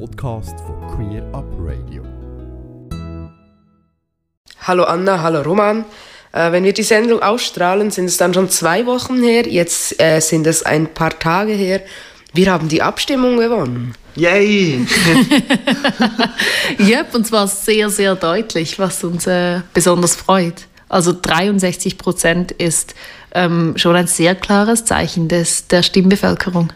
Podcast von Queer Up Radio. Hallo Anna, hallo Roman. Äh, wenn wir die Sendung ausstrahlen, sind es dann schon zwei Wochen her. Jetzt äh, sind es ein paar Tage her. Wir haben die Abstimmung gewonnen. Yay! yep, und zwar sehr, sehr deutlich, was uns äh, besonders freut. Also 63 Prozent ist ähm, schon ein sehr klares Zeichen des, der Stimmbevölkerung.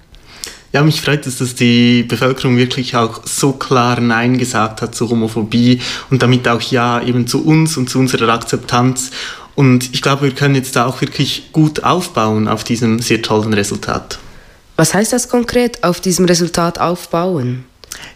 Ja, mich freut es, dass die Bevölkerung wirklich auch so klar Nein gesagt hat zur Homophobie und damit auch Ja eben zu uns und zu unserer Akzeptanz. Und ich glaube, wir können jetzt da auch wirklich gut aufbauen auf diesem sehr tollen Resultat. Was heißt das konkret, auf diesem Resultat aufbauen?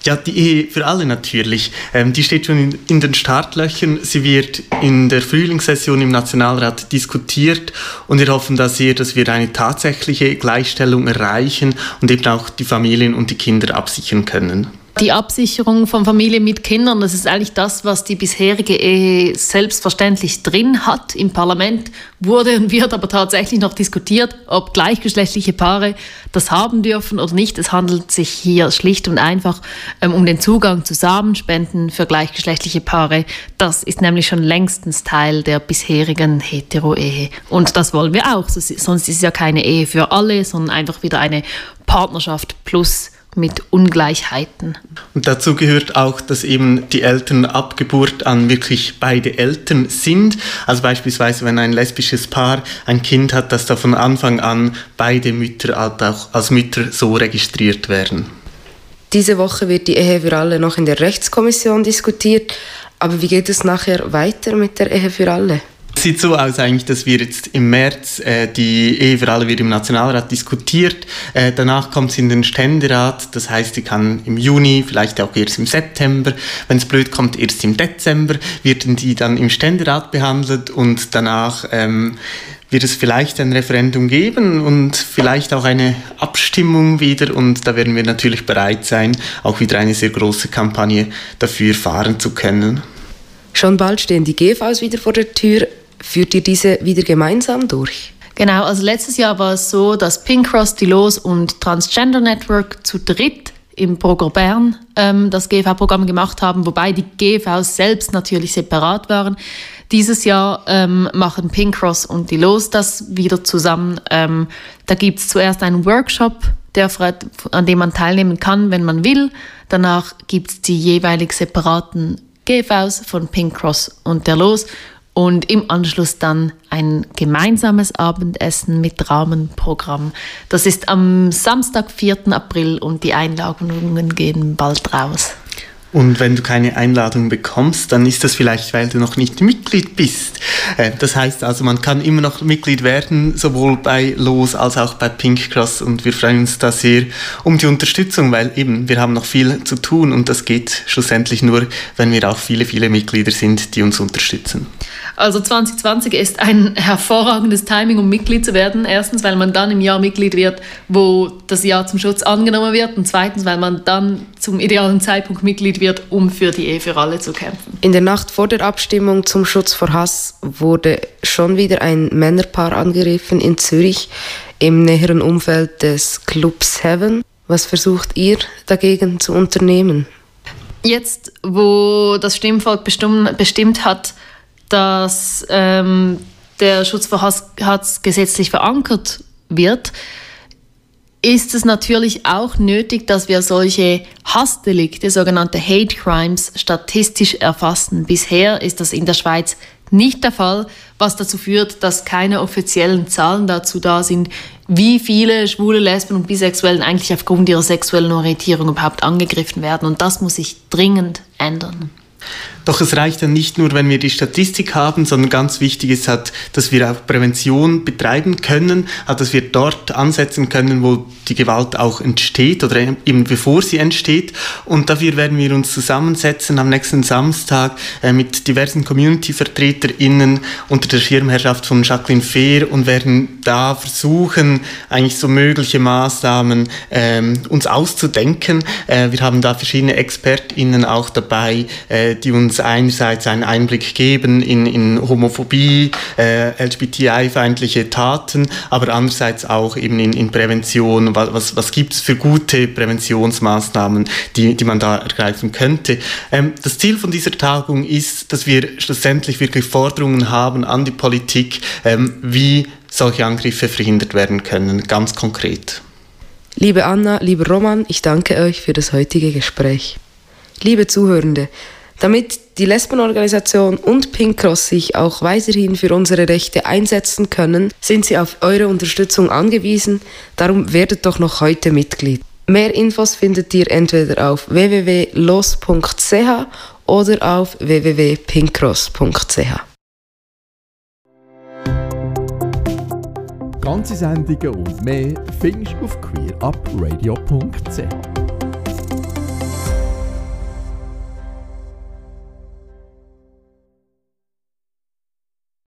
Ja, die Ehe für alle natürlich. Ähm, die steht schon in, in, den Startlöchern. Sie wird in der Frühlingssession im Nationalrat diskutiert und wir hoffen da sehr, dass wir eine tatsächliche Gleichstellung erreichen und eben auch die Familien und die Kinder absichern können. Die Absicherung von Familien mit Kindern, das ist eigentlich das, was die bisherige Ehe selbstverständlich drin hat. Im Parlament wurde und wird aber tatsächlich noch diskutiert, ob gleichgeschlechtliche Paare das haben dürfen oder nicht. Es handelt sich hier schlicht und einfach ähm, um den Zugang zu Samenspenden für gleichgeschlechtliche Paare. Das ist nämlich schon längstens Teil der bisherigen Hetero-Ehe. Und das wollen wir auch. Sonst ist es ja keine Ehe für alle, sondern einfach wieder eine Partnerschaft plus mit Ungleichheiten. Und dazu gehört auch, dass eben die Eltern ab Geburt an wirklich beide Eltern sind. Also beispielsweise, wenn ein lesbisches Paar ein Kind hat, dass da von Anfang an beide Mütter auch als Mütter so registriert werden. Diese Woche wird die Ehe für alle noch in der Rechtskommission diskutiert. Aber wie geht es nachher weiter mit der Ehe für alle? Sieht so aus eigentlich, dass wir jetzt im März äh, die Ehe für alle wird im Nationalrat diskutiert. Äh, danach kommt es in den Ständerat. Das heißt, die kann im Juni, vielleicht auch erst im September, wenn es blöd kommt, erst im Dezember, werden die dann im Ständerat behandelt und danach ähm, wird es vielleicht ein Referendum geben und vielleicht auch eine Abstimmung wieder und da werden wir natürlich bereit sein, auch wieder eine sehr große Kampagne dafür fahren zu können. Schon bald stehen die GVs wieder vor der Tür. Führt ihr diese wieder gemeinsam durch? Genau, also letztes Jahr war es so, dass Pink Cross, die Los und Transgender Network zu dritt im Progr Bern ähm, das GV-Programm gemacht haben, wobei die GVs selbst natürlich separat waren. Dieses Jahr ähm, machen Pink Cross und die Los das wieder zusammen. Ähm, da gibt es zuerst einen Workshop, der, an dem man teilnehmen kann, wenn man will. Danach gibt es die jeweilig separaten GVs von Pink Cross und der Los und im Anschluss dann ein gemeinsames Abendessen mit Rahmenprogramm. Das ist am Samstag, 4. April und die Einladungen gehen bald raus. Und wenn du keine Einladung bekommst, dann ist das vielleicht, weil du noch nicht Mitglied bist. Äh, das heißt also, man kann immer noch Mitglied werden, sowohl bei Los als auch bei Pink Cross. Und wir freuen uns da sehr um die Unterstützung, weil eben wir haben noch viel zu tun und das geht schlussendlich nur, wenn wir auch viele, viele Mitglieder sind, die uns unterstützen. Also 2020 ist ein hervorragendes Timing, um Mitglied zu werden. Erstens, weil man dann im Jahr Mitglied wird, wo das Jahr zum Schutz angenommen wird. Und zweitens, weil man dann zum idealen Zeitpunkt Mitglied wird, um für die Ehe für alle zu kämpfen. In der Nacht vor der Abstimmung zum Schutz vor Hass wurde schon wieder ein Männerpaar angegriffen in Zürich im näheren Umfeld des Clubs Heaven. Was versucht ihr dagegen zu unternehmen? Jetzt, wo das Stimmvolk bestimmt, hat, dass ähm, der Schutz vor Hass gesetzlich verankert wird, ist es natürlich auch nötig, dass wir solche Hassdelikte, sogenannte Hate Crimes, statistisch erfassen. Bisher ist das in der Schweiz nicht der Fall, was dazu führt, dass keine offiziellen Zahlen dazu da sind, wie viele schwule, Lesben und Bisexuellen eigentlich aufgrund ihrer sexuellen Orientierung überhaupt angegriffen werden. Und das muss sich dringend ändern. Doch es reicht dann nicht nur, wenn wir die Statistik haben, sondern ganz wichtig ist halt, dass wir auch Prävention betreiben können, halt, dass wir dort ansetzen können, wo die Gewalt auch entsteht oder eben bevor sie entsteht. Und dafür werden wir uns zusammensetzen am nächsten Samstag äh, mit diversen Community-VertreterInnen unter der Schirmherrschaft von Jacqueline Fehr und werden da versuchen, eigentlich so mögliche Maßnahmen ähm, uns auszudenken. Äh, wir haben da verschiedene ExpertInnen auch dabei, äh, die uns uns einerseits einen Einblick geben in, in Homophobie, äh, LGBTI-feindliche Taten, aber andererseits auch eben in, in Prävention. Was, was, gibt es für gute Präventionsmaßnahmen, die, die man da ergreifen könnte? Ähm, das Ziel von dieser Tagung ist, dass wir schlussendlich wirklich Forderungen haben an die Politik, ähm, wie solche Angriffe verhindert werden können, ganz konkret. Liebe Anna, lieber Roman, ich danke euch für das heutige Gespräch. Liebe Zuhörende, damit die Lesbenorganisation und Pink Cross sich auch weiterhin für unsere Rechte einsetzen können, sind sie auf eure Unterstützung angewiesen. Darum werdet doch noch heute Mitglied. Mehr Infos findet ihr entweder auf www.los.ch oder auf www.pinkcross.ch. Ganze Sendungen und mehr findest du auf queerupradio.ch.